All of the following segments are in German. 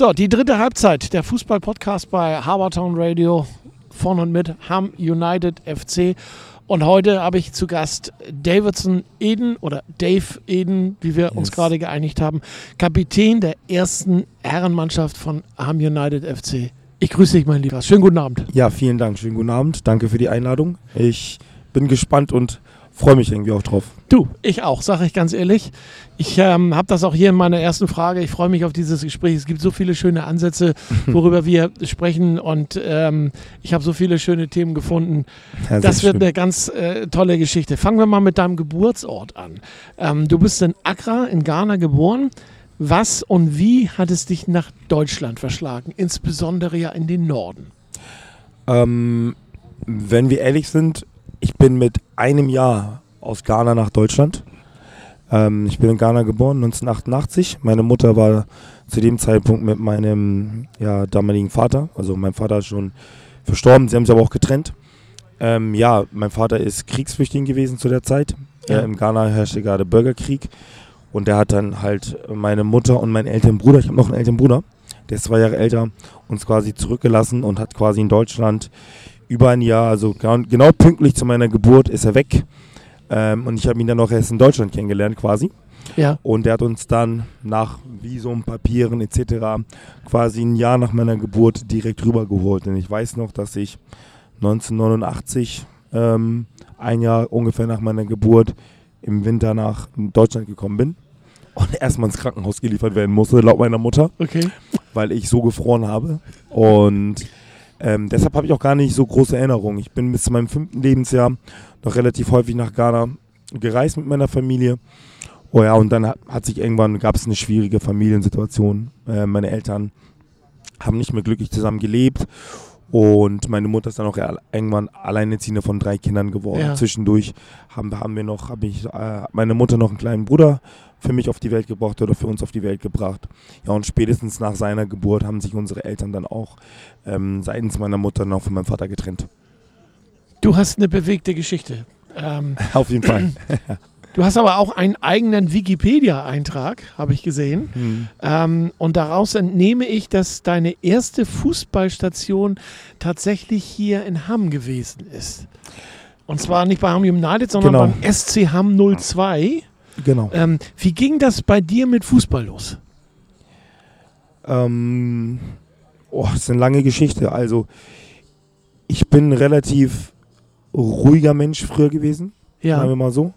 So, die dritte Halbzeit der Fußball-Podcast bei Harbortown Radio von und mit Ham United FC. Und heute habe ich zu Gast Davidson Eden oder Dave Eden, wie wir yes. uns gerade geeinigt haben, Kapitän der ersten Herrenmannschaft von Ham United FC. Ich grüße dich, mein Lieber. Schönen guten Abend. Ja, vielen Dank. Schönen guten Abend. Danke für die Einladung. Ich bin gespannt und freue mich irgendwie auch drauf. Du, ich auch, sage ich ganz ehrlich. Ich ähm, habe das auch hier in meiner ersten Frage. Ich freue mich auf dieses Gespräch. Es gibt so viele schöne Ansätze, worüber wir sprechen und ähm, ich habe so viele schöne Themen gefunden. Ja, das wird schön. eine ganz äh, tolle Geschichte. Fangen wir mal mit deinem Geburtsort an. Ähm, du bist in Accra in Ghana geboren. Was und wie hat es dich nach Deutschland verschlagen, insbesondere ja in den Norden? Ähm, wenn wir ehrlich sind, ich bin mit einem Jahr aus Ghana nach Deutschland. Ähm, ich bin in Ghana geboren, 1988. Meine Mutter war zu dem Zeitpunkt mit meinem ja, damaligen Vater, also mein Vater ist schon verstorben, sie haben sich aber auch getrennt. Ähm, ja, mein Vater ist Kriegsflüchtling gewesen zu der Zeit. Ja. Äh, Im Ghana herrschte gerade Bürgerkrieg. Und der hat dann halt meine Mutter und meinen älteren Bruder, ich habe noch einen älteren Bruder, der ist zwei Jahre älter, uns quasi zurückgelassen und hat quasi in Deutschland über ein Jahr, also genau pünktlich zu meiner Geburt ist er weg. Ähm, und ich habe ihn dann auch erst in Deutschland kennengelernt quasi. Ja. Und er hat uns dann nach Visum, Papieren etc. quasi ein Jahr nach meiner Geburt direkt rübergeholt. Und ich weiß noch, dass ich 1989, ähm, ein Jahr ungefähr nach meiner Geburt, im Winter nach Deutschland gekommen bin und erstmal ins Krankenhaus geliefert werden musste, laut meiner Mutter. Okay. Weil ich so gefroren habe. Und ähm, deshalb habe ich auch gar nicht so große Erinnerungen. Ich bin bis zu meinem fünften Lebensjahr noch relativ häufig nach Ghana gereist mit meiner Familie. Oh ja, und dann hat, hat sich irgendwann, gab es eine schwierige Familiensituation. Äh, meine Eltern haben nicht mehr glücklich zusammen gelebt und meine Mutter ist dann auch irgendwann alleinerziehende von drei Kindern geworden. Ja. Zwischendurch haben, haben wir noch, habe ich äh, meine Mutter noch einen kleinen Bruder für mich auf die Welt gebracht oder für uns auf die Welt gebracht. Ja, und spätestens nach seiner Geburt haben sich unsere Eltern dann auch ähm, seitens meiner Mutter noch von meinem Vater getrennt. Du hast eine bewegte Geschichte. Ähm, auf jeden Fall. Du hast aber auch einen eigenen Wikipedia-Eintrag, habe ich gesehen. Hm. Ähm, und daraus entnehme ich, dass deine erste Fußballstation tatsächlich hier in Hamm gewesen ist. Und zwar nicht bei Hamm United, sondern genau. beim SC Hamm 02. Genau. Ähm, wie ging das bei dir mit Fußball los? Ähm, oh, das ist eine lange Geschichte. Also, ich bin ein relativ ruhiger Mensch früher gewesen. Ja. Sagen wir mal so.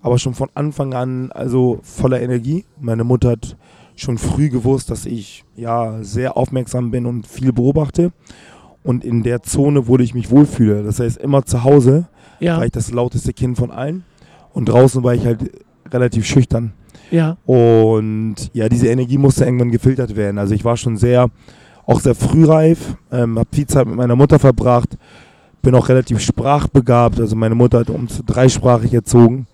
Aber schon von Anfang an, also voller Energie. Meine Mutter hat schon früh gewusst, dass ich ja sehr aufmerksam bin und viel beobachte. Und in der Zone, wo ich mich wohlfühle, das heißt immer zu Hause, ja. war ich das lauteste Kind von allen. Und draußen war ich halt relativ schüchtern. Ja. Und ja, diese Energie musste irgendwann gefiltert werden. Also ich war schon sehr, auch sehr frühreif, ähm, habe viel Zeit mit meiner Mutter verbracht, bin auch relativ sprachbegabt. Also meine Mutter hat uns dreisprachig erzogen,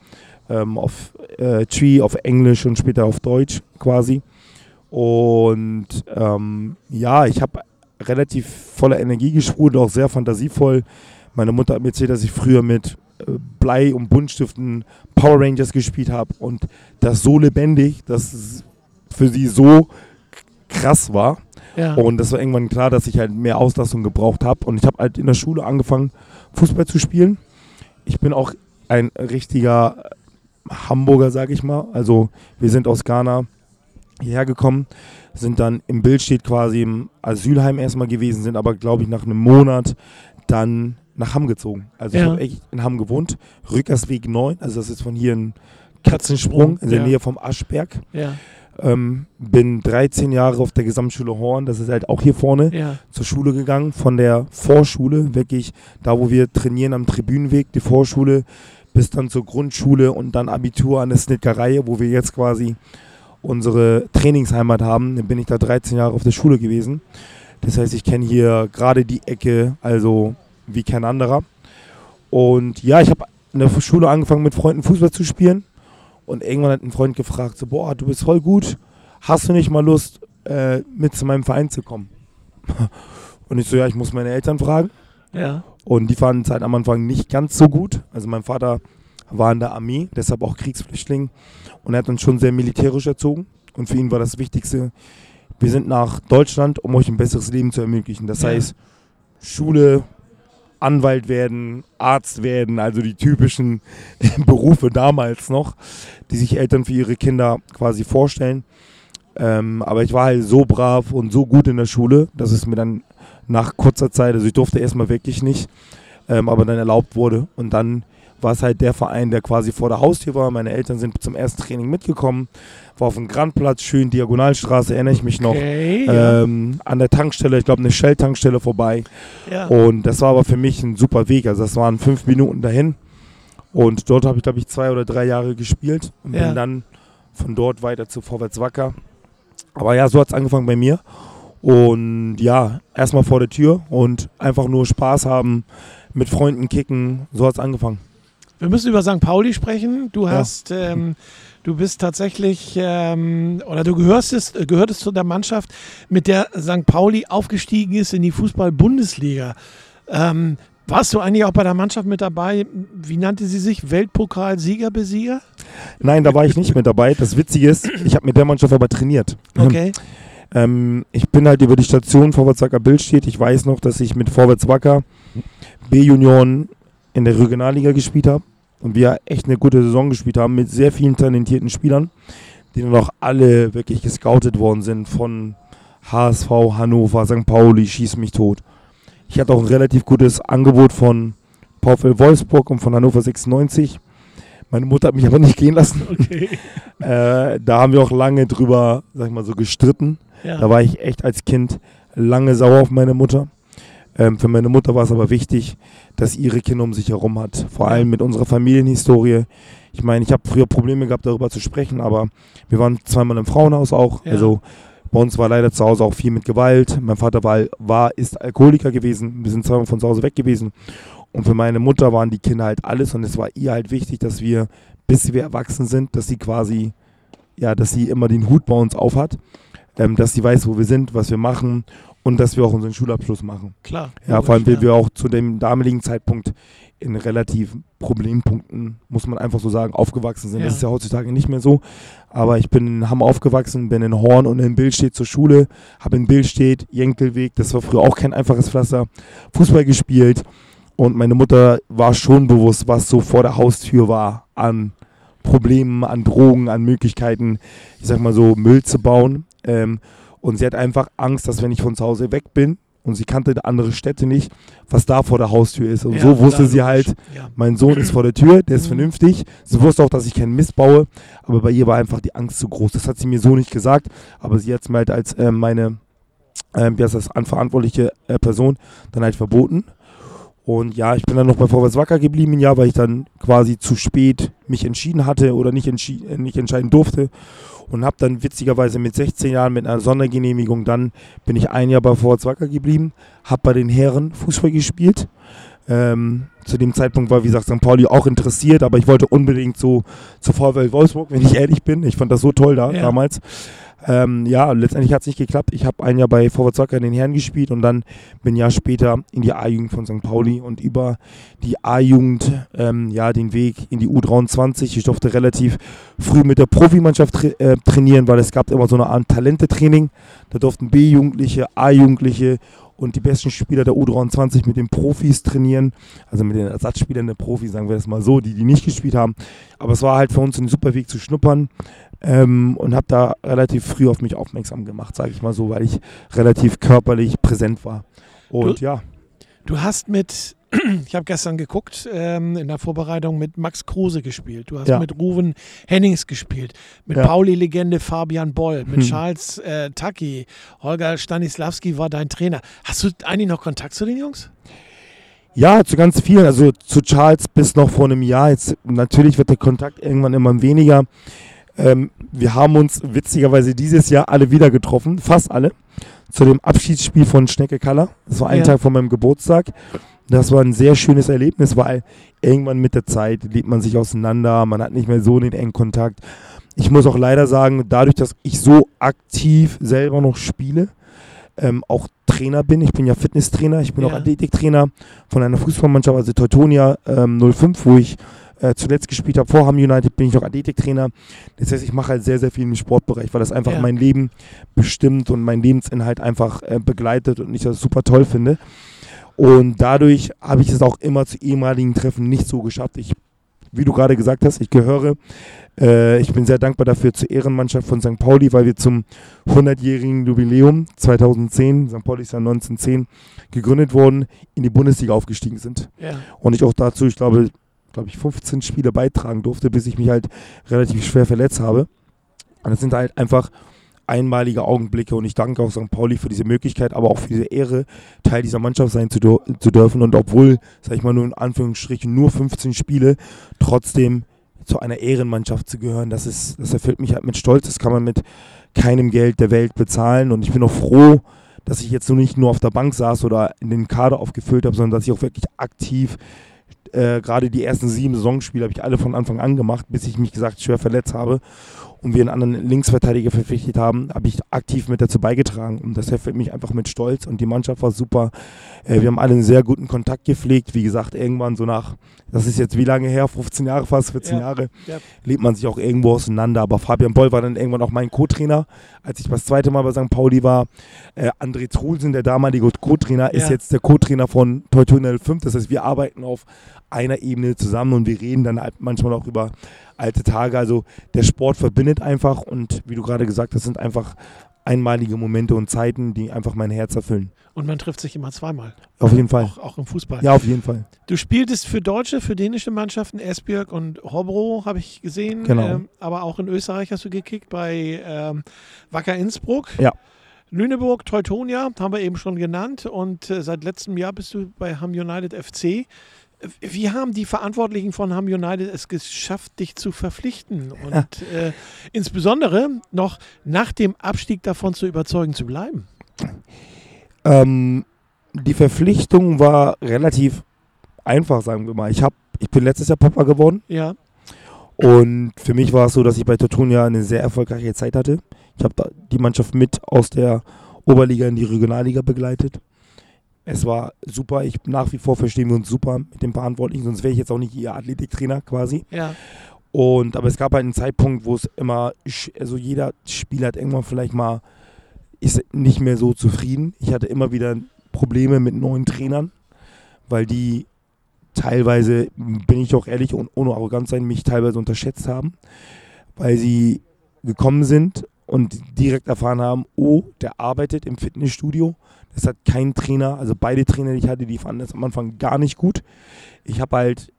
ähm, auf äh, Tree, auf Englisch und später auf Deutsch quasi. Und ähm, ja, ich habe relativ voller Energie gesprudelt, auch sehr fantasievoll. Meine Mutter hat mir erzählt, dass ich früher mit Blei und Buntstiften Power Rangers gespielt habe und das so lebendig, dass es für sie so krass war. Ja. Und das war irgendwann klar, dass ich halt mehr Auslastung gebraucht habe. Und ich habe halt in der Schule angefangen, Fußball zu spielen. Ich bin auch ein richtiger Hamburger, sag ich mal. Also wir sind aus Ghana hierher gekommen, sind dann im Bild steht quasi im Asylheim erstmal gewesen, sind aber, glaube ich, nach einem Monat dann nach Hamm gezogen. Also ja. ich habe echt in Hamm gewohnt. Rückersweg 9, also das ist von hier ein Katzensprung in der ja. Nähe vom Aschberg. Ja. Ähm, bin 13 Jahre auf der Gesamtschule Horn, das ist halt auch hier vorne, ja. zur Schule gegangen. Von der Vorschule, wirklich da, wo wir trainieren am Tribünenweg, die Vorschule, bis dann zur Grundschule und dann Abitur an der Snitkerei, wo wir jetzt quasi unsere Trainingsheimat haben. Dann bin ich da 13 Jahre auf der Schule gewesen. Das heißt, ich kenne hier gerade die Ecke, also wie kein anderer. Und ja, ich habe in der Schule angefangen mit Freunden Fußball zu spielen. Und irgendwann hat ein Freund gefragt, so, boah, du bist voll gut, hast du nicht mal Lust, äh, mit zu meinem Verein zu kommen? Und ich so, ja, ich muss meine Eltern fragen. Ja. Und die fanden es halt am Anfang nicht ganz so gut. Also mein Vater war in der Armee, deshalb auch Kriegsflüchtling. Und er hat uns schon sehr militärisch erzogen. Und für ihn war das Wichtigste, wir sind nach Deutschland, um euch ein besseres Leben zu ermöglichen. Das ja. heißt, Schule, Anwalt werden, Arzt werden, also die typischen Berufe damals noch, die sich Eltern für ihre Kinder quasi vorstellen. Ähm, aber ich war halt so brav und so gut in der Schule, dass es mir dann nach kurzer Zeit, also ich durfte erstmal wirklich nicht, ähm, aber dann erlaubt wurde. Und dann war es halt der Verein, der quasi vor der Haustür war. Meine Eltern sind zum ersten Training mitgekommen, war auf dem Grandplatz, schön Diagonalstraße, erinnere ich mich noch. Okay, ähm, An der Tankstelle, ich glaube eine Shell-Tankstelle vorbei. Ja. Und das war aber für mich ein super Weg. Also das waren fünf Minuten dahin. Und dort habe ich, glaube ich, zwei oder drei Jahre gespielt und ja. bin dann von dort weiter zu Vorwärts Wacker. Aber ja, so hat es angefangen bei mir. Und ja, erstmal vor der Tür und einfach nur Spaß haben, mit Freunden kicken. So hat es angefangen. Wir müssen über St. Pauli sprechen. Du hast, ja. ähm, du bist tatsächlich, ähm, oder du gehörst, äh, gehörtest zu der Mannschaft, mit der St. Pauli aufgestiegen ist in die Fußball-Bundesliga. Ähm, warst du eigentlich auch bei der Mannschaft mit dabei? Wie nannte sie sich? Weltpokal-Sieger-Besieger? Nein, da war ich nicht mit dabei. Das Witzige ist, ich habe mit der Mannschaft aber trainiert. Okay. Ähm, ich bin halt über die Station Vorwärts Wacker Bild steht. Ich weiß noch, dass ich mit Vorwärts Wacker B-Junioren in der Regionalliga gespielt habe und wir echt eine gute Saison gespielt haben mit sehr vielen talentierten Spielern, die dann auch alle wirklich gescoutet worden sind von HSV, Hannover, St. Pauli, Schieß mich tot. Ich hatte auch ein relativ gutes Angebot von VfL Wolfsburg und von Hannover 96. Meine Mutter hat mich aber nicht gehen lassen. Okay. äh, da haben wir auch lange drüber, sag ich mal, so gestritten. Ja. Da war ich echt als Kind lange sauer auf meine Mutter. Ähm, für meine Mutter war es aber wichtig, dass ihre Kinder um sich herum hat. Vor allem mit unserer Familienhistorie. Ich meine, ich habe früher Probleme gehabt, darüber zu sprechen, aber wir waren zweimal im Frauenhaus auch. Ja. Also bei uns war leider zu Hause auch viel mit Gewalt. Mein Vater war, war, ist Alkoholiker gewesen. Wir sind zweimal von zu Hause weg gewesen. Und für meine Mutter waren die Kinder halt alles. Und es war ihr halt wichtig, dass wir, bis wir erwachsen sind, dass sie quasi, ja, dass sie immer den Hut bei uns aufhat. Ähm, dass sie weiß, wo wir sind, was wir machen und dass wir auch unseren Schulabschluss machen. Klar. Ja, vor allem, weil wir auch zu dem damaligen Zeitpunkt in relativ Problempunkten, muss man einfach so sagen, aufgewachsen sind. Ja. Das ist ja heutzutage nicht mehr so. Aber ich bin in Hamm aufgewachsen, bin in Horn und in Billstedt zur Schule, habe in Billstedt, Jenkelweg, das war früher auch kein einfaches Pflaster, Fußball gespielt. Und meine Mutter war schon bewusst, was so vor der Haustür war an Problemen, an Drogen, an Möglichkeiten, ich sag mal so, Müll zu bauen. Ähm, und sie hat einfach Angst, dass wenn ich von zu Hause weg bin und sie kannte andere Städte nicht, was da vor der Haustür ist. Und ja, so wusste sie halt, ja. mein Sohn ist vor der Tür, der ist mhm. vernünftig. Sie wusste auch, dass ich keinen Mist baue, aber bei ihr war einfach die Angst zu groß. Das hat sie mir so nicht gesagt, aber sie hat es mir halt als äh, meine, äh, wie heißt das, verantwortliche äh, Person dann halt verboten. Und ja, ich bin dann noch bei Vorwärts Wacker geblieben, ja, weil ich dann quasi zu spät mich entschieden hatte oder nicht, entschi äh, nicht entscheiden durfte und habe dann witzigerweise mit 16 Jahren mit einer Sondergenehmigung, dann bin ich ein Jahr bei Vorwärts Wacker geblieben, habe bei den Herren Fußball gespielt. Ähm, zu dem Zeitpunkt war, wie gesagt, St. Pauli auch interessiert, aber ich wollte unbedingt so zur VfL Wolfsburg, wenn ich ehrlich bin. Ich fand das so toll da ja. damals. Ähm, ja, letztendlich hat es nicht geklappt. Ich habe ein Jahr bei Vorwärts Wacker in den Herren gespielt und dann bin ein Jahr später in die A-Jugend von St. Pauli und über die A-Jugend ähm, ja, den Weg in die U23. Ich durfte relativ früh mit der Profimannschaft tra äh, trainieren, weil es gab immer so eine Art Talentetraining. Da durften B-Jugendliche, A-Jugendliche und die besten Spieler der U23 mit den Profis trainieren, also mit den Ersatzspielern der Profis, sagen wir das mal so, die die nicht gespielt haben. Aber es war halt für uns ein super Weg zu schnuppern ähm, und habe da relativ früh auf mich aufmerksam gemacht, sage ich mal so, weil ich relativ körperlich präsent war. Und du, ja. Du hast mit, ich habe gestern geguckt, ähm, in der Vorbereitung mit Max Kruse gespielt. Du hast ja. mit Ruven Hennings gespielt, mit ja. Pauli-Legende Fabian Boll, mit hm. Charles äh, Taki, Holger Stanislawski war dein Trainer. Hast du eigentlich noch Kontakt zu den Jungs? Ja, zu ganz vielen. Also zu Charles bis noch vor einem Jahr. Jetzt natürlich wird der Kontakt irgendwann immer weniger. Ähm, wir haben uns witzigerweise dieses Jahr alle wieder getroffen, fast alle, zu dem Abschiedsspiel von Schnecke Kaller. Das war ein ja. Tag vor meinem Geburtstag. Das war ein sehr schönes Erlebnis, weil irgendwann mit der Zeit lebt man sich auseinander, man hat nicht mehr so den engen Kontakt. Ich muss auch leider sagen, dadurch, dass ich so aktiv selber noch spiele, ähm, auch Trainer bin. Ich bin ja Fitnesstrainer, ich bin ja. auch Athletiktrainer von einer Fußballmannschaft, also Teutonia ähm, 05, wo ich äh, zuletzt gespielt habe. Vor Ham United bin ich noch Athletiktrainer. Das heißt, ich mache halt sehr, sehr viel im Sportbereich, weil das einfach ja. mein Leben bestimmt und mein Lebensinhalt einfach äh, begleitet und ich das super toll finde. Und dadurch habe ich es auch immer zu ehemaligen Treffen nicht so geschafft. Ich, wie du gerade gesagt hast, ich gehöre äh, ich bin sehr dankbar dafür zur Ehrenmannschaft von St. Pauli, weil wir zum 100-jährigen Jubiläum 2010, St. Pauli ist ja 1910 gegründet worden, in die Bundesliga aufgestiegen sind. Ja. Und ich auch dazu, ich glaube, glaube ich, 15 Spiele beitragen durfte, bis ich mich halt relativ schwer verletzt habe. Und das sind halt einfach einmalige Augenblicke und ich danke auch St. Pauli für diese Möglichkeit, aber auch für diese Ehre, Teil dieser Mannschaft sein zu, zu dürfen. Und obwohl, sag ich mal, nur in Anführungsstrichen nur 15 Spiele, trotzdem zu einer Ehrenmannschaft zu gehören, das, ist, das erfüllt mich halt mit Stolz. Das kann man mit keinem Geld der Welt bezahlen. Und ich bin auch froh, dass ich jetzt so nicht nur auf der Bank saß oder in den Kader aufgefüllt habe, sondern dass ich auch wirklich aktiv äh, gerade die ersten sieben Saisonspiele habe ich alle von Anfang an gemacht, bis ich mich gesagt schwer verletzt habe und wir einen anderen Linksverteidiger verpflichtet haben, habe ich aktiv mit dazu beigetragen. Und das erfüllt mich einfach mit Stolz. Und die Mannschaft war super. Äh, wir haben alle einen sehr guten Kontakt gepflegt. Wie gesagt, irgendwann so nach, das ist jetzt wie lange her? 15 Jahre fast, 14 ja, Jahre, ja. lebt man sich auch irgendwo auseinander. Aber Fabian Boll war dann irgendwann auch mein Co-Trainer, als ich das zweite Mal bei St. Pauli war. Äh, André Trulsen, der damalige Co-Trainer, ja. ist jetzt der Co-Trainer von Teutonel 5. Das heißt, wir arbeiten auf einer Ebene zusammen und wir reden dann halt manchmal auch über alte Tage. Also der Sport verbindet einfach und wie du gerade gesagt hast, sind einfach einmalige Momente und Zeiten, die einfach mein Herz erfüllen. Und man trifft sich immer zweimal. Auf jeden Fall. Auch, auch, im Fußball. Ja, auf jeden Fall. Du spieltest für deutsche, für dänische Mannschaften, Esbjerg und Hobro, habe ich gesehen. Genau. Ähm, aber auch in Österreich hast du gekickt bei ähm, Wacker Innsbruck. Ja. Lüneburg, Teutonia, haben wir eben schon genannt. Und äh, seit letztem Jahr bist du bei Ham United FC wie haben die Verantwortlichen von Ham United es geschafft, dich zu verpflichten und äh, insbesondere noch nach dem Abstieg davon zu überzeugen zu bleiben? Ähm, die Verpflichtung war relativ einfach, sagen wir mal. Ich, hab, ich bin letztes Jahr Papa geworden. Ja. Und für mich war es so, dass ich bei Tortunia eine sehr erfolgreiche Zeit hatte. Ich habe die Mannschaft mit aus der Oberliga in die Regionalliga begleitet. Es war super. Ich nach wie vor verstehen wir uns super mit dem Verantwortlichen, sonst wäre ich jetzt auch nicht ihr Athletiktrainer quasi. Ja. Und aber es gab halt einen Zeitpunkt, wo es immer, also jeder Spieler hat irgendwann vielleicht mal ist nicht mehr so zufrieden. Ich hatte immer wieder Probleme mit neuen Trainern, weil die teilweise, bin ich auch ehrlich und ohne arrogant sein, mich teilweise unterschätzt haben, weil sie gekommen sind und direkt erfahren haben, oh, der arbeitet im Fitnessstudio es hat kein Trainer, also beide Trainer, die ich hatte, die fanden das am Anfang gar nicht gut. Ich habe halt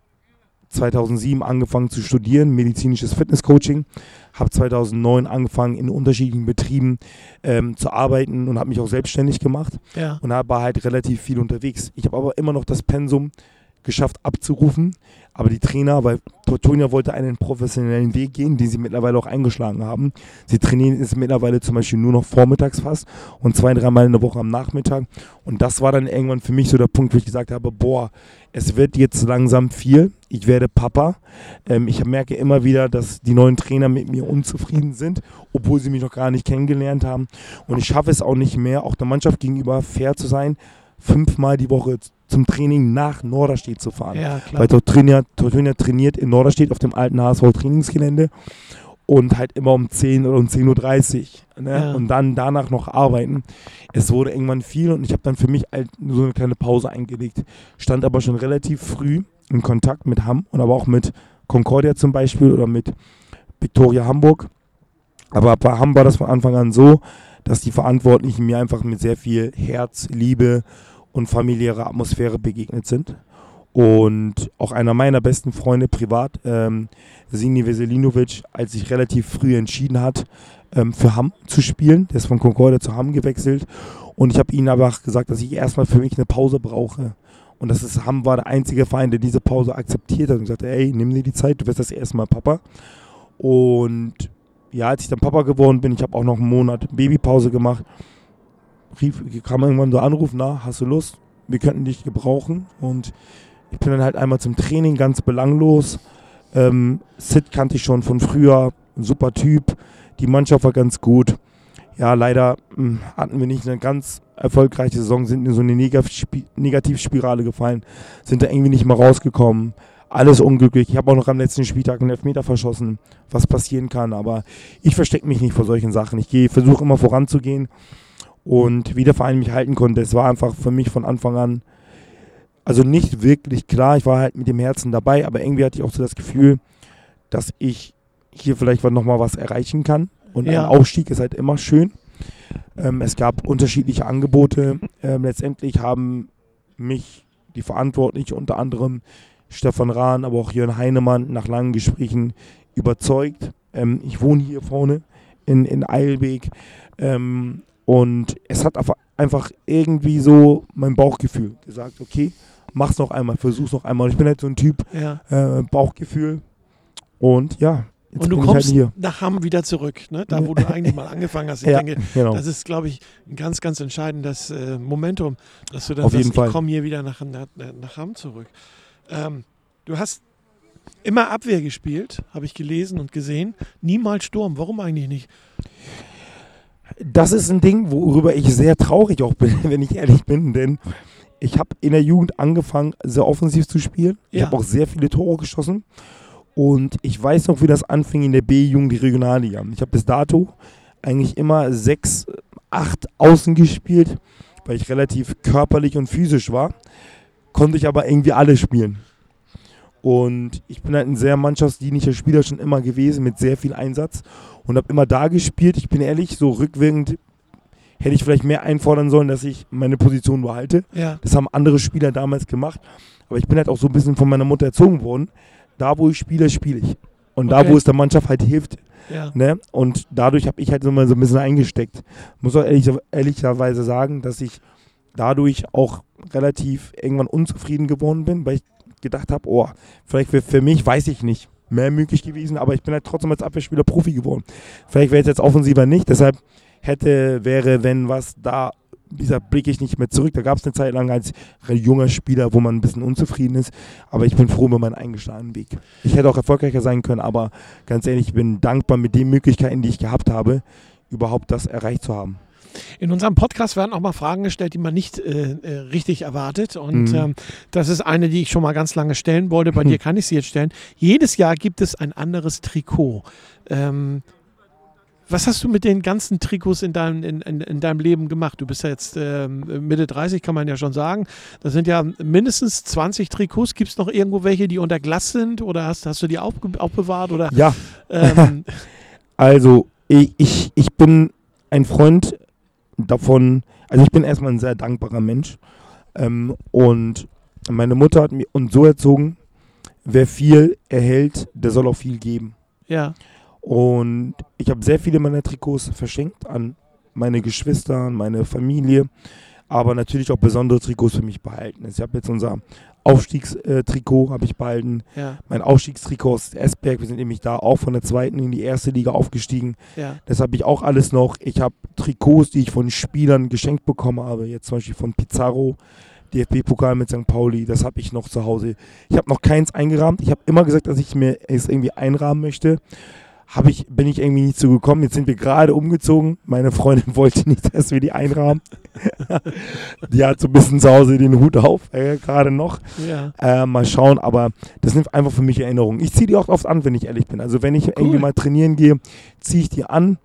2007 angefangen zu studieren, medizinisches Fitnesscoaching, habe 2009 angefangen in unterschiedlichen Betrieben ähm, zu arbeiten und habe mich auch selbstständig gemacht ja. und war halt relativ viel unterwegs. Ich habe aber immer noch das Pensum geschafft abzurufen. Aber die Trainer, weil Tortonia wollte einen professionellen Weg gehen, den sie mittlerweile auch eingeschlagen haben. Sie trainieren jetzt mittlerweile zum Beispiel nur noch vormittags fast und zwei, dreimal in der Woche am Nachmittag. Und das war dann irgendwann für mich so der Punkt, wo ich gesagt habe, boah, es wird jetzt langsam viel. Ich werde Papa. Ähm, ich merke immer wieder, dass die neuen Trainer mit mir unzufrieden sind, obwohl sie mich noch gar nicht kennengelernt haben. Und ich schaffe es auch nicht mehr, auch der Mannschaft gegenüber fair zu sein, fünfmal die Woche zum Training nach Norderstedt zu fahren. Ja, Weil Tortunia, Tortunia trainiert in Norderstedt auf dem alten HSV-Trainingsgelände und halt immer um 10 oder um 10.30 Uhr. Ne? Ja. Und dann danach noch arbeiten. Es wurde irgendwann viel und ich habe dann für mich halt so eine kleine Pause eingelegt. Stand aber schon relativ früh in Kontakt mit Hamm und aber auch mit Concordia zum Beispiel oder mit Victoria Hamburg. Aber bei Hamm war das von Anfang an so, dass die Verantwortlichen mir einfach mit sehr viel Herz, Liebe und familiärer Atmosphäre begegnet sind. Und auch einer meiner besten Freunde privat, ähm, Sini Veselinovic, als sich relativ früh entschieden hat, ähm, für Hamm zu spielen. Der ist von Concordia zu Hamm gewechselt. Und ich habe ihnen aber gesagt, dass ich erstmal für mich eine Pause brauche. Und das ist Hamm war der einzige Verein, der diese Pause akzeptiert hat und gesagt, ey, nimm dir die Zeit, du wirst das erste Mal Papa. Und ja, als ich dann Papa geworden bin, ich habe auch noch einen Monat Babypause gemacht, rief, kam irgendwann so Anruf, na, hast du Lust? Wir könnten dich gebrauchen. Und ich bin dann halt einmal zum Training, ganz belanglos. Ähm, Sid kannte ich schon von früher, ein super Typ. Die Mannschaft war ganz gut. Ja, leider mh, hm, hatten wir nicht eine ganz erfolgreiche Saison, sind in so eine Negativspirale gefallen, sind da irgendwie nicht mehr rausgekommen. alles unglücklich. Ich habe auch noch am letzten Spieltag einen Elfmeter verschossen, was passieren kann. Aber ich verstecke mich nicht vor solchen Sachen. Ich versuche immer voranzugehen. Und wie der Verein mich halten konnte, es war einfach für mich von Anfang an, also nicht wirklich klar. Ich war halt mit dem Herzen dabei, aber irgendwie hatte ich auch so das Gefühl, dass ich hier vielleicht nochmal was erreichen kann. Und ja. ein Aufstieg ist halt immer schön. Ähm, es gab unterschiedliche Angebote. Ähm, letztendlich haben mich die Verantwortlichen, unter anderem Stefan Rahn, aber auch Jörn Heinemann, nach langen Gesprächen überzeugt. Ähm, ich wohne hier vorne in, in Eilweg ähm, und es hat einfach irgendwie so mein Bauchgefühl gesagt, okay, mach's noch einmal, versuch's noch einmal. Ich bin halt so ein Typ, ja. äh, Bauchgefühl und ja, Jetzt und du halt kommst halt nach Hamm wieder zurück, ne? da wo du eigentlich mal angefangen hast. Ich ja, denke, genau. das ist, glaube ich, ein ganz, ganz entscheidendes äh, Momentum, dass du dann Auf sagst, ich komme hier wieder nach, nach, nach Hamm zurück. Ähm, du hast immer Abwehr gespielt, habe ich gelesen und gesehen. Niemals Sturm. Warum eigentlich nicht? Das ist ein Ding, worüber ich sehr traurig auch bin, wenn ich ehrlich bin, denn ich habe in der Jugend angefangen, sehr offensiv zu spielen. Ja. Ich habe auch sehr viele Tore geschossen. Und ich weiß noch, wie das anfing in der B-Jugend, die Regionalliga. Ich habe bis dato eigentlich immer sechs, acht Außen gespielt, weil ich relativ körperlich und physisch war. Konnte ich aber irgendwie alle spielen. Und ich bin halt ein sehr mannschaftsdienlicher Spieler schon immer gewesen, mit sehr viel Einsatz. Und habe immer da gespielt. Ich bin ehrlich, so rückwirkend hätte ich vielleicht mehr einfordern sollen, dass ich meine Position behalte. Ja. Das haben andere Spieler damals gemacht. Aber ich bin halt auch so ein bisschen von meiner Mutter erzogen worden da wo ich spiele, spiele ich. Und okay. da, wo es der Mannschaft halt hilft. Ja. Ne? Und dadurch habe ich halt immer so ein bisschen eingesteckt. Muss auch ehrlich, ehrlicherweise sagen, dass ich dadurch auch relativ irgendwann unzufrieden geworden bin, weil ich gedacht habe, oh, vielleicht für, für mich, weiß ich nicht, mehr möglich gewesen, aber ich bin halt trotzdem als Abwehrspieler Profi geworden. Vielleicht wäre es jetzt offensiver nicht, deshalb hätte, wäre, wenn was da gesagt, blicke ich nicht mehr zurück. Da gab es eine Zeit lang als junger Spieler, wo man ein bisschen unzufrieden ist. Aber ich bin froh über meinen eingeschlagenen Weg. Ich hätte auch erfolgreicher sein können, aber ganz ehrlich, ich bin dankbar mit den Möglichkeiten, die ich gehabt habe, überhaupt das erreicht zu haben. In unserem Podcast werden auch mal Fragen gestellt, die man nicht äh, äh richtig erwartet. Und mhm. ähm, das ist eine, die ich schon mal ganz lange stellen wollte. Bei mhm. dir kann ich sie jetzt stellen. Jedes Jahr gibt es ein anderes Trikot. Ähm, was hast du mit den ganzen Trikots in deinem, in, in, in deinem Leben gemacht? Du bist ja jetzt äh, Mitte 30, kann man ja schon sagen. Das sind ja mindestens 20 Trikots. Gibt es noch irgendwo welche, die unter Glas sind? Oder hast, hast du die aufbewahrt? Oder, ja. Ähm, also, ich, ich, ich bin ein Freund davon, also ich bin erstmal ein sehr dankbarer Mensch. Ähm, und meine Mutter hat mich uns so erzogen, wer viel erhält, der soll auch viel geben. Ja. Und ich habe sehr viele meiner Trikots verschenkt an meine Geschwister, an meine Familie, aber natürlich auch besondere Trikots für mich behalten. Ich habe jetzt unser Aufstiegstrikot habe ich behalten. Ja. Mein Aufstiegstrikot aus Esberg, wir sind nämlich da auch von der zweiten in die erste Liga aufgestiegen. Ja. Das habe ich auch alles noch. Ich habe Trikots, die ich von Spielern geschenkt bekommen habe, jetzt zum Beispiel von Pizarro. DFB-Pokal mit St. Pauli, das habe ich noch zu Hause. Ich habe noch keins eingerahmt. Ich habe immer gesagt, dass ich mir es irgendwie einrahmen möchte hab ich, bin ich irgendwie nicht so gekommen. Jetzt sind wir gerade umgezogen. Meine Freundin wollte nicht, dass wir die einrahmen. die hat so ein bisschen zu Hause den Hut auf, äh, gerade noch. Ja. Äh, mal schauen, aber das nimmt einfach für mich Erinnerungen. Ich ziehe die auch oft an, wenn ich ehrlich bin. Also wenn ich cool. irgendwie mal trainieren gehe, ziehe ich die an.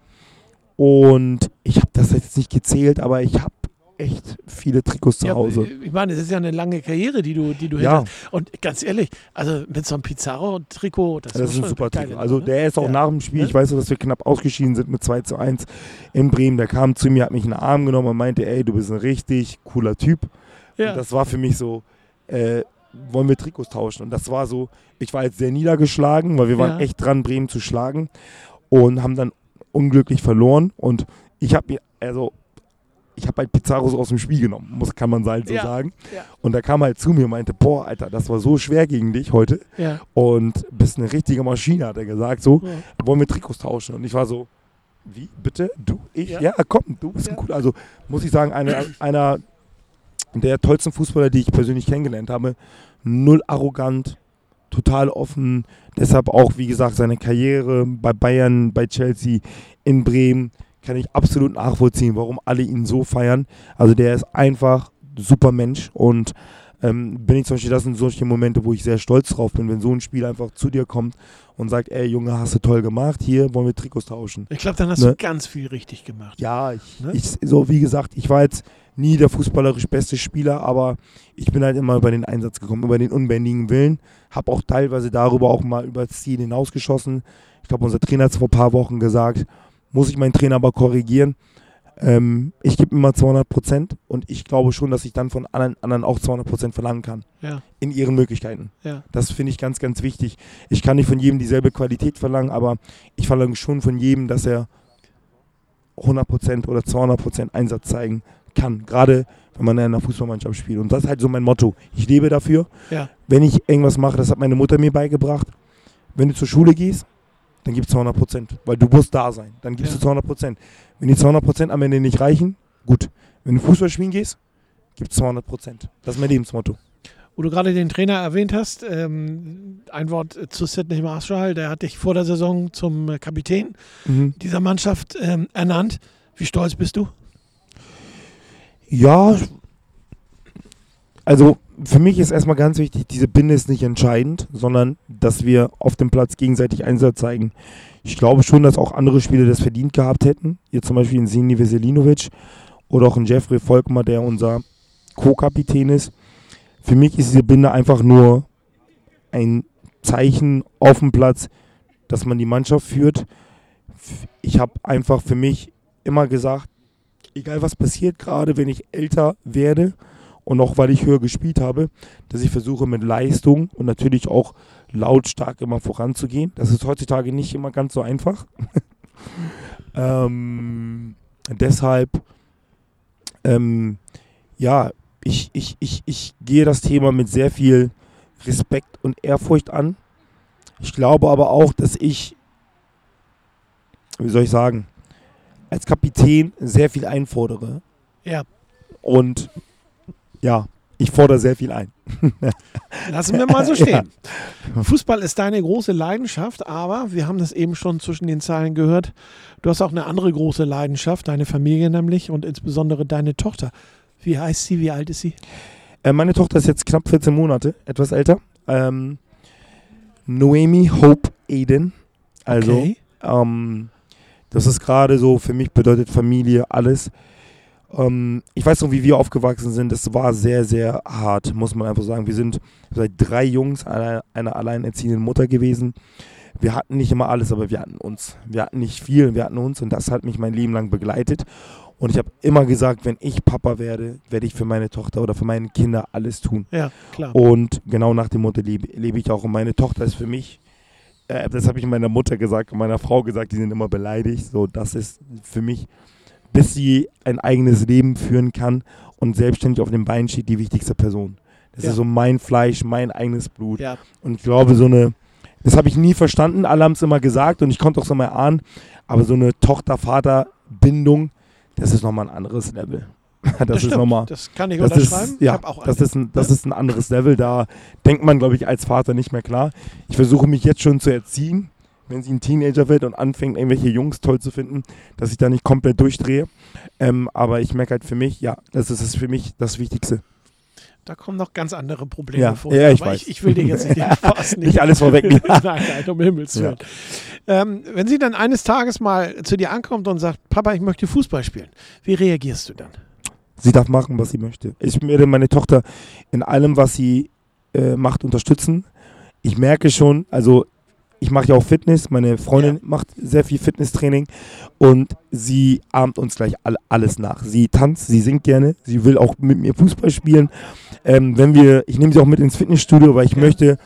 Und ich habe das jetzt nicht gezählt, aber ich habe echt viele Trikots zu ja, Hause. Ich meine, es ist ja eine lange Karriere, die du, die du ja. Hast. Und ganz ehrlich, also mit so einem Pizarro-Trikot, das, das ist ein super Trikot. Also ne? der ist auch ja. nach dem Spiel, ich weiß, dass wir knapp ausgeschieden sind mit 2 zu 1 in Bremen. Der kam zu mir, hat mich in den Arm genommen und meinte, ey, du bist ein richtig cooler Typ. Ja. Und das war für mich so, äh, wollen wir Trikots tauschen? Und das war so, ich war jetzt sehr niedergeschlagen, weil wir waren echt dran, Bremen zu schlagen und haben dann unglücklich verloren. Und ich habe mir, also ich habe halt Pizarro so aus dem Spiel genommen, muss, kann man halt so ja, sagen. Ja. Und da kam halt zu mir und meinte, boah, Alter, das war so schwer gegen dich heute. Ja. Und bist eine richtige Maschine, hat er gesagt. So, wollen wir Trikots tauschen? Und ich war so, wie, bitte? Du, ich? Ja, komm, du bist ein cooler. Also muss ich sagen, eine, einer der tollsten Fußballer, die ich persönlich kennengelernt habe. Null arrogant, total offen. Deshalb auch, wie gesagt, seine Karriere bei Bayern, bei Chelsea, in Bremen kann ich absolut nachvollziehen, warum alle ihn so feiern. Also der ist einfach super Mensch und ähm, bin ich zum Beispiel, das sind solche Momente, wo ich sehr stolz drauf bin, wenn so ein Spiel einfach zu dir kommt und sagt, ey Junge, hast du toll gemacht, hier wollen wir Trikots tauschen. Ich glaube, dann hast ne? du ganz viel richtig gemacht. Ja, ich, ne? ich, so wie gesagt, ich war jetzt nie der fußballerisch beste Spieler, aber ich bin halt immer über den Einsatz gekommen, über den unbändigen Willen. Habe auch teilweise darüber auch mal über das Ziel hinausgeschossen. Ich glaube, unser Trainer hat es vor ein paar Wochen gesagt, muss ich meinen Trainer aber korrigieren. Ähm, ich gebe immer 200 Prozent und ich glaube schon, dass ich dann von anderen, anderen auch 200 Prozent verlangen kann. Ja. In ihren Möglichkeiten. Ja. Das finde ich ganz, ganz wichtig. Ich kann nicht von jedem dieselbe Qualität verlangen, aber ich verlange schon von jedem, dass er 100 Prozent oder 200 Prozent Einsatz zeigen kann. Gerade wenn man in einer Fußballmannschaft spielt. Und das ist halt so mein Motto. Ich lebe dafür. Ja. Wenn ich irgendwas mache, das hat meine Mutter mir beigebracht. Wenn du zur Schule gehst, dann gib 200 Prozent, weil du musst da sein. Dann gibst ja. du 200 Prozent. Wenn die 200 Prozent am Ende nicht reichen, gut. Wenn du Fußball spielen gehst, gib 200 Prozent. Das ist mein Lebensmotto. Wo du gerade den Trainer erwähnt hast, ähm, ein Wort zu Sidney Marshall, der hat dich vor der Saison zum Kapitän mhm. dieser Mannschaft ähm, ernannt. Wie stolz bist du? Ja, also für mich ist erstmal ganz wichtig, diese Binde ist nicht entscheidend, sondern dass wir auf dem Platz gegenseitig Einsatz zeigen. Ich glaube schon, dass auch andere Spieler das verdient gehabt hätten. Hier zum Beispiel ein Sini Veselinovic oder auch ein Jeffrey Volkmar, der unser Co-Kapitän ist. Für mich ist diese Binde einfach nur ein Zeichen auf dem Platz, dass man die Mannschaft führt. Ich habe einfach für mich immer gesagt, egal was passiert, gerade wenn ich älter werde, und auch weil ich höher gespielt habe, dass ich versuche mit Leistung und natürlich auch lautstark immer voranzugehen. Das ist heutzutage nicht immer ganz so einfach. ähm, deshalb, ähm, ja, ich, ich, ich, ich gehe das Thema mit sehr viel Respekt und Ehrfurcht an. Ich glaube aber auch, dass ich, wie soll ich sagen, als Kapitän sehr viel einfordere. Ja. Und ja, ich fordere sehr viel ein. Lassen wir mal so stehen. Ja. Fußball ist deine große Leidenschaft, aber wir haben das eben schon zwischen den Zeilen gehört. Du hast auch eine andere große Leidenschaft, deine Familie nämlich und insbesondere deine Tochter. Wie heißt sie? Wie alt ist sie? Äh, meine Tochter ist jetzt knapp 14 Monate, etwas älter. Ähm, Noemi Hope Aiden. Also, okay. ähm, das ist gerade so, für mich bedeutet Familie alles. Ähm, ich weiß noch, wie wir aufgewachsen sind. Es war sehr, sehr hart, muss man einfach sagen. Wir sind seit drei Jungs einer, einer alleinerziehenden Mutter gewesen. Wir hatten nicht immer alles, aber wir hatten uns. Wir hatten nicht viel, wir hatten uns und das hat mich mein Leben lang begleitet. Und ich habe immer gesagt, wenn ich Papa werde, werde ich für meine Tochter oder für meine Kinder alles tun. Ja, klar. Und genau nach dem Motto lebe, lebe ich auch. Und meine Tochter ist für mich, äh, das habe ich meiner Mutter gesagt und meiner Frau gesagt, die sind immer beleidigt. So, das ist für mich bis sie ein eigenes Leben führen kann und selbstständig auf den Beinen steht, die wichtigste Person. Das ja. ist so mein Fleisch, mein eigenes Blut. Ja. Und ich glaube, so eine, das habe ich nie verstanden, alle haben es immer gesagt und ich konnte auch so mal ahnen, aber so eine Tochter-Vater-Bindung, das ist nochmal ein anderes Level. Das, das ist nochmal. Das kann ich das unterschreiben. Ist, ja, das, ist ein, das ist ein anderes Level. Da denkt man, glaube ich, als Vater nicht mehr klar. Ich versuche mich jetzt schon zu erziehen wenn sie ein Teenager wird und anfängt, irgendwelche Jungs toll zu finden, dass ich da nicht komplett durchdrehe. Ähm, aber ich merke halt für mich, ja, das ist für mich das Wichtigste. Da kommen noch ganz andere Probleme ja, vor. Ja, ich weiß. Ich, ich, will dir jetzt nicht Nicht, nicht alles vorwegnehmen. nein, nein, um Himmels Willen. Ja. Ähm, wenn sie dann eines Tages mal zu dir ankommt und sagt, Papa, ich möchte Fußball spielen, wie reagierst du dann? Sie darf machen, was sie möchte. Ich werde meine Tochter in allem, was sie äh, macht, unterstützen. Ich merke schon, also ich mache ja auch Fitness, meine Freundin ja. macht sehr viel Fitnesstraining und sie ahmt uns gleich all, alles nach. Sie tanzt, sie singt gerne, sie will auch mit mir Fußball spielen. Ähm, wenn wir, ich nehme sie auch mit ins Fitnessstudio, weil ich ja. möchte,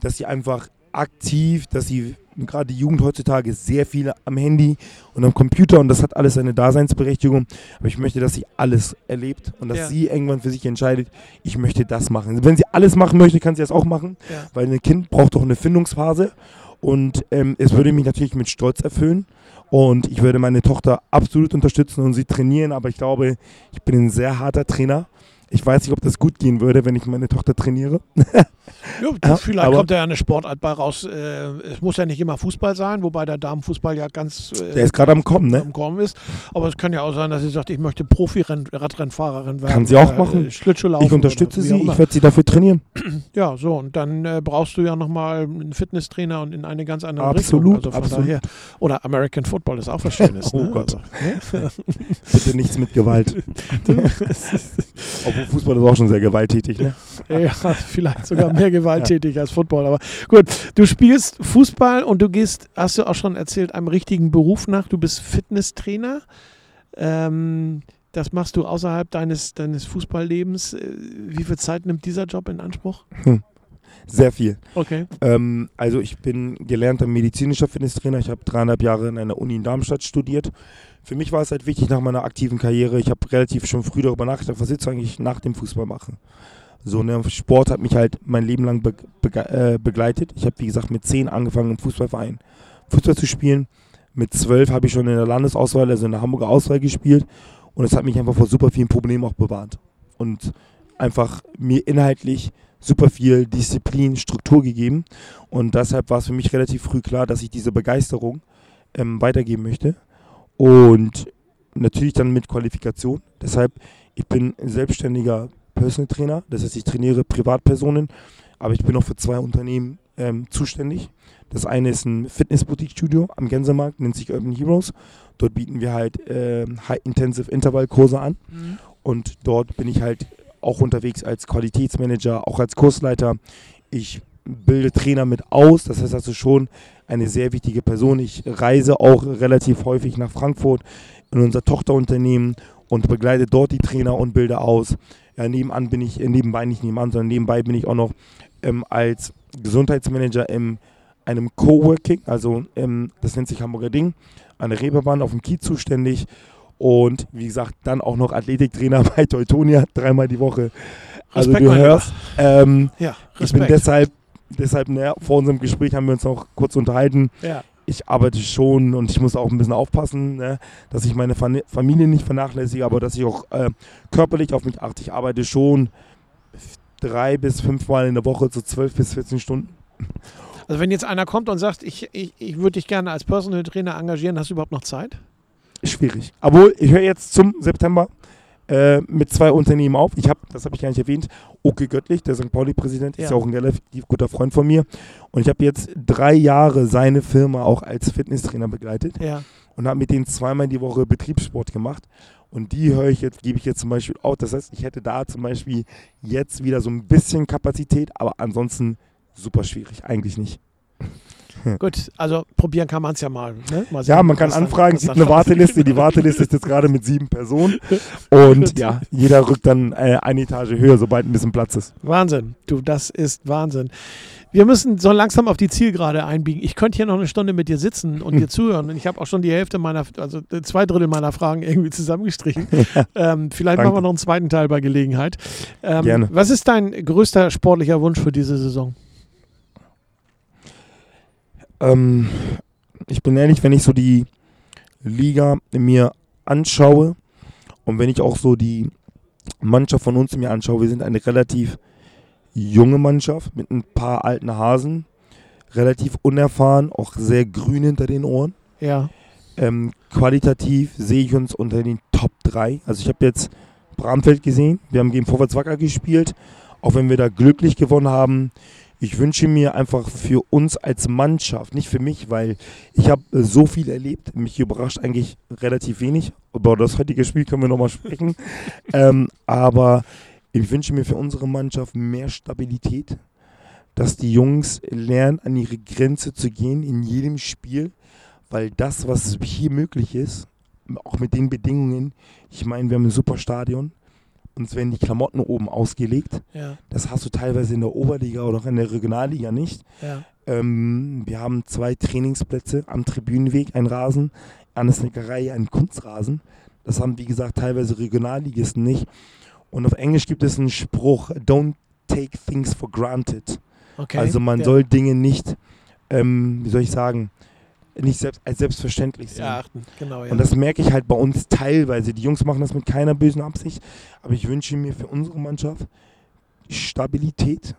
dass sie einfach aktiv, dass sie gerade die Jugend heutzutage sehr viel am Handy und am Computer und das hat alles seine Daseinsberechtigung. Aber ich möchte, dass sie alles erlebt und dass ja. sie irgendwann für sich entscheidet, ich möchte das machen. Wenn sie alles machen möchte, kann sie das auch machen, ja. weil ein Kind braucht doch eine Findungsphase und ähm, es würde mich natürlich mit Stolz erfüllen. Und ich würde meine Tochter absolut unterstützen und sie trainieren. Aber ich glaube, ich bin ein sehr harter Trainer. Ich weiß nicht, ob das gut gehen würde, wenn ich meine Tochter trainiere. ja, vielleicht kommt da ja eine Sportart bei raus. Äh, es muss ja nicht immer Fußball sein, wobei der Damenfußball ja ganz. Äh, der ist gerade am Kommen, ne? Am Kommen ist. Aber es kann ja auch sein, dass sie sagt, ich möchte Profi-Radrennfahrerin werden. Kann sie auch machen. Ich unterstütze sie, ich werde sie dafür trainieren. Ja, so. Und dann äh, brauchst du ja nochmal einen Fitnesstrainer und in eine ganz andere absolut, Richtung. Also absolut. Daher. Oder American Football ist auch was Schönes. oh ne? Gott. Also, Bitte nichts mit Gewalt. Obwohl Fußball ist auch schon sehr gewalttätig, ne? Ja, vielleicht sogar mehr gewalttätig ja. als Football. Aber gut, du spielst Fußball und du gehst, hast du auch schon erzählt, einem richtigen Beruf nach. Du bist Fitnesstrainer. Ähm, das machst du außerhalb deines, deines Fußballlebens. Äh, wie viel Zeit nimmt dieser Job in Anspruch? Hm. Sehr viel. Okay. Ähm, also ich bin gelernter medizinischer Fitnesstrainer. Ich habe dreieinhalb Jahre in einer Uni in Darmstadt studiert für mich war es halt wichtig nach meiner aktiven Karriere, ich habe relativ schon früh darüber nachgedacht, was ich jetzt eigentlich nach dem Fußball mache. So, ne, Sport hat mich halt mein Leben lang be be äh, begleitet. Ich habe, wie gesagt, mit zehn angefangen im Fußballverein Fußball zu spielen. Mit zwölf habe ich schon in der Landesauswahl, also in der Hamburger Auswahl gespielt. Und es hat mich einfach vor super vielen Problemen auch bewahrt. Und einfach mir inhaltlich super viel Disziplin, Struktur gegeben. Und deshalb war es für mich relativ früh klar, dass ich diese Begeisterung ähm, weitergeben möchte. Und natürlich dann mit Qualifikation. Deshalb, ich bin selbstständiger Personal Trainer. Das heißt, ich trainiere Privatpersonen, aber ich bin auch für zwei Unternehmen ähm, zuständig. Das eine ist ein Fitness-Boutique-Studio am Gänsemarkt, nennt sich Urban Heroes. Dort bieten wir halt äh, High-Intensive Intervallkurse an. Mhm. Und dort bin ich halt auch unterwegs als Qualitätsmanager, auch als Kursleiter. Ich bilde Trainer mit aus. Das heißt also schon eine sehr wichtige Person. Ich reise auch relativ häufig nach Frankfurt in unser Tochterunternehmen und begleite dort die Trainer und bilde aus. Ja, nebenan bin ich, nebenbei nicht nebenan, sondern nebenbei bin ich auch noch ähm, als Gesundheitsmanager in einem Coworking, also ähm, das nennt sich Hamburger Ding, an der Reeperbahn auf dem Kiez zuständig und wie gesagt, dann auch noch Athletiktrainer bei Teutonia, dreimal die Woche. Also Respekt, du hörst, ähm, ja, ich bin deshalb deshalb, ne, vor unserem Gespräch haben wir uns noch kurz unterhalten. Ja. Ich arbeite schon und ich muss auch ein bisschen aufpassen, ne, dass ich meine Familie nicht vernachlässige, aber dass ich auch äh, körperlich auf mich achte. Ich arbeite schon drei bis fünf Mal in der Woche, so zwölf bis 14 Stunden. Also wenn jetzt einer kommt und sagt, ich, ich, ich würde dich gerne als Personal Trainer engagieren, hast du überhaupt noch Zeit? Schwierig. Obwohl, ich höre jetzt zum September äh, mit zwei Unternehmen auf. Ich habe, das habe ich gar nicht erwähnt, Oke Göttlich, der St. Pauli-Präsident, ja. ist ja auch ein relativ guter Freund von mir. Und ich habe jetzt drei Jahre seine Firma auch als Fitnesstrainer begleitet ja. und habe mit denen zweimal die Woche Betriebssport gemacht. Und die höre ich jetzt, gebe ich jetzt zum Beispiel auf. Das heißt, ich hätte da zum Beispiel jetzt wieder so ein bisschen Kapazität, aber ansonsten super schwierig, eigentlich nicht. Gut, also probieren kann man es ja mal. Ne? mal sehen, ja, man kann anfragen, es gibt eine Warteliste. Die Warteliste ist jetzt gerade mit sieben Personen. Und ja, jeder rückt dann äh, eine Etage höher, sobald ein bisschen Platz ist. Wahnsinn, du, das ist Wahnsinn. Wir müssen so langsam auf die Zielgerade einbiegen. Ich könnte hier noch eine Stunde mit dir sitzen und hm. dir zuhören. Und ich habe auch schon die Hälfte meiner, also zwei Drittel meiner Fragen irgendwie zusammengestrichen. ähm, vielleicht Danke. machen wir noch einen zweiten Teil bei Gelegenheit. Ähm, Gerne. Was ist dein größter sportlicher Wunsch für diese Saison? Ähm, ich bin ehrlich, wenn ich so die Liga mir anschaue und wenn ich auch so die Mannschaft von uns mir anschaue, wir sind eine relativ junge Mannschaft mit ein paar alten Hasen, relativ unerfahren, auch sehr grün hinter den Ohren. Ja. Ähm, qualitativ sehe ich uns unter den Top 3. Also ich habe jetzt Bramfeld gesehen, wir haben gegen Vorwärts Wacker gespielt, auch wenn wir da glücklich gewonnen haben ich wünsche mir einfach für uns als Mannschaft, nicht für mich, weil ich habe äh, so viel erlebt, mich überrascht eigentlich relativ wenig. Über das heutige Spiel können wir nochmal sprechen. ähm, aber ich wünsche mir für unsere Mannschaft mehr Stabilität, dass die Jungs lernen, an ihre Grenze zu gehen in jedem Spiel, weil das, was hier möglich ist, auch mit den Bedingungen, ich meine, wir haben ein super Stadion, uns werden die Klamotten oben ausgelegt. Ja. Das hast du teilweise in der Oberliga oder auch in der Regionalliga nicht. Ja. Ähm, wir haben zwei Trainingsplätze am Tribünenweg, ein Rasen, an der Snackerei ein Kunstrasen. Das haben, wie gesagt, teilweise Regionalligisten nicht. Und auf Englisch gibt es einen Spruch, don't take things for granted. Okay. Also man ja. soll Dinge nicht, ähm, wie soll ich sagen, nicht selbst, als selbstverständlich sehen. Ja, genau, ja. Und das merke ich halt bei uns teilweise. Die Jungs machen das mit keiner bösen Absicht, aber ich wünsche mir für unsere Mannschaft Stabilität.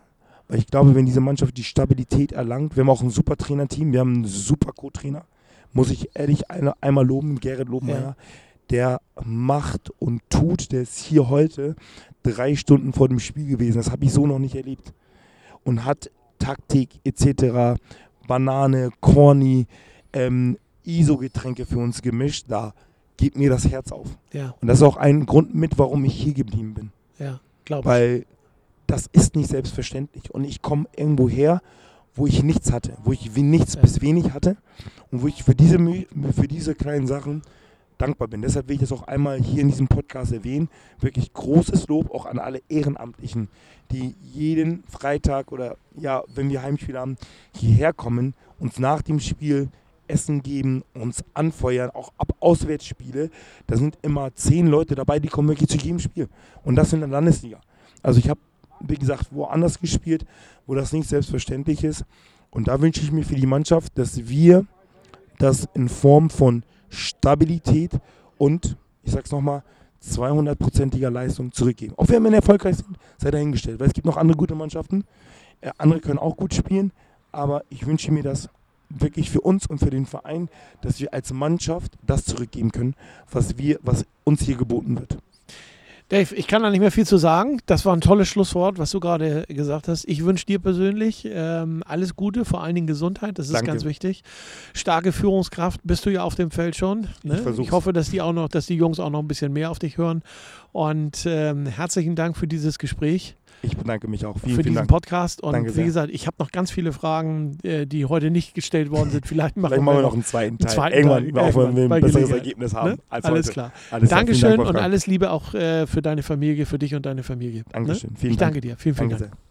Weil ich glaube, wenn diese Mannschaft die Stabilität erlangt, wir haben auch ein super Trainerteam, wir haben einen super Co-Trainer, muss ich ehrlich eine, einmal loben, Gerrit Lobmeier, ja. der macht und tut, der ist hier heute drei Stunden vor dem Spiel gewesen. Das habe ich so noch nicht erlebt. Und hat Taktik etc., Banane, Corny, ähm, ISO-Getränke für uns gemischt. Da geht mir das Herz auf. Ja. Und das ist auch ein Grund mit, warum ich hier geblieben bin. Ja, glaube ich. Weil das ist nicht selbstverständlich. Und ich komme irgendwo her, wo ich nichts hatte, wo ich nichts ja. bis wenig hatte und wo ich für diese, für diese kleinen Sachen dankbar bin. Deshalb will ich das auch einmal hier in diesem Podcast erwähnen. Wirklich großes Lob auch an alle Ehrenamtlichen, die jeden Freitag oder ja, wenn wir Heimspiele haben, hierher kommen, uns nach dem Spiel Essen geben, uns anfeuern, auch ab Auswärtsspiele. Da sind immer zehn Leute dabei, die kommen wirklich zu jedem Spiel. Und das in der Landesliga. Also ich habe, wie gesagt, woanders gespielt, wo das nicht selbstverständlich ist. Und da wünsche ich mir für die Mannschaft, dass wir das in Form von Stabilität und, ich sag's nochmal, 200-prozentiger Leistung zurückgeben. Auch wenn wir erfolgreich sind, sei dahingestellt. Weil es gibt noch andere gute Mannschaften. Äh, andere können auch gut spielen. Aber ich wünsche mir das wirklich für uns und für den Verein, dass wir als Mannschaft das zurückgeben können, was, wir, was uns hier geboten wird. Dave, ich kann da nicht mehr viel zu sagen. Das war ein tolles Schlusswort, was du gerade gesagt hast. Ich wünsche dir persönlich ähm, alles Gute, vor allen Dingen Gesundheit. Das ist Danke. ganz wichtig. Starke Führungskraft bist du ja auf dem Feld schon. Ne? Ich, ich, hoffe, dass die auch noch, dass die Jungs auch noch ein bisschen mehr auf dich hören. Und ähm, herzlichen Dank für dieses Gespräch. Ich bedanke mich auch. Vielen, für vielen diesen Dank. Podcast. Und Danke wie sehr. gesagt, ich habe noch ganz viele Fragen, äh, die heute nicht gestellt worden sind. Vielleicht machen, Vielleicht machen wir noch einen zweiten Teil. Einen zweiten irgendwann, Teil. auch wenn wir ein besseres Ergebnis haben. Ne? Als alles heute. klar. Alles Dankeschön Dank, und alles Liebe auch äh, für deine Familie, für dich und deine Familie. Dankeschön. Ne? Vielen ich danke dir. Vielen, vielen danke Dank. Sehr.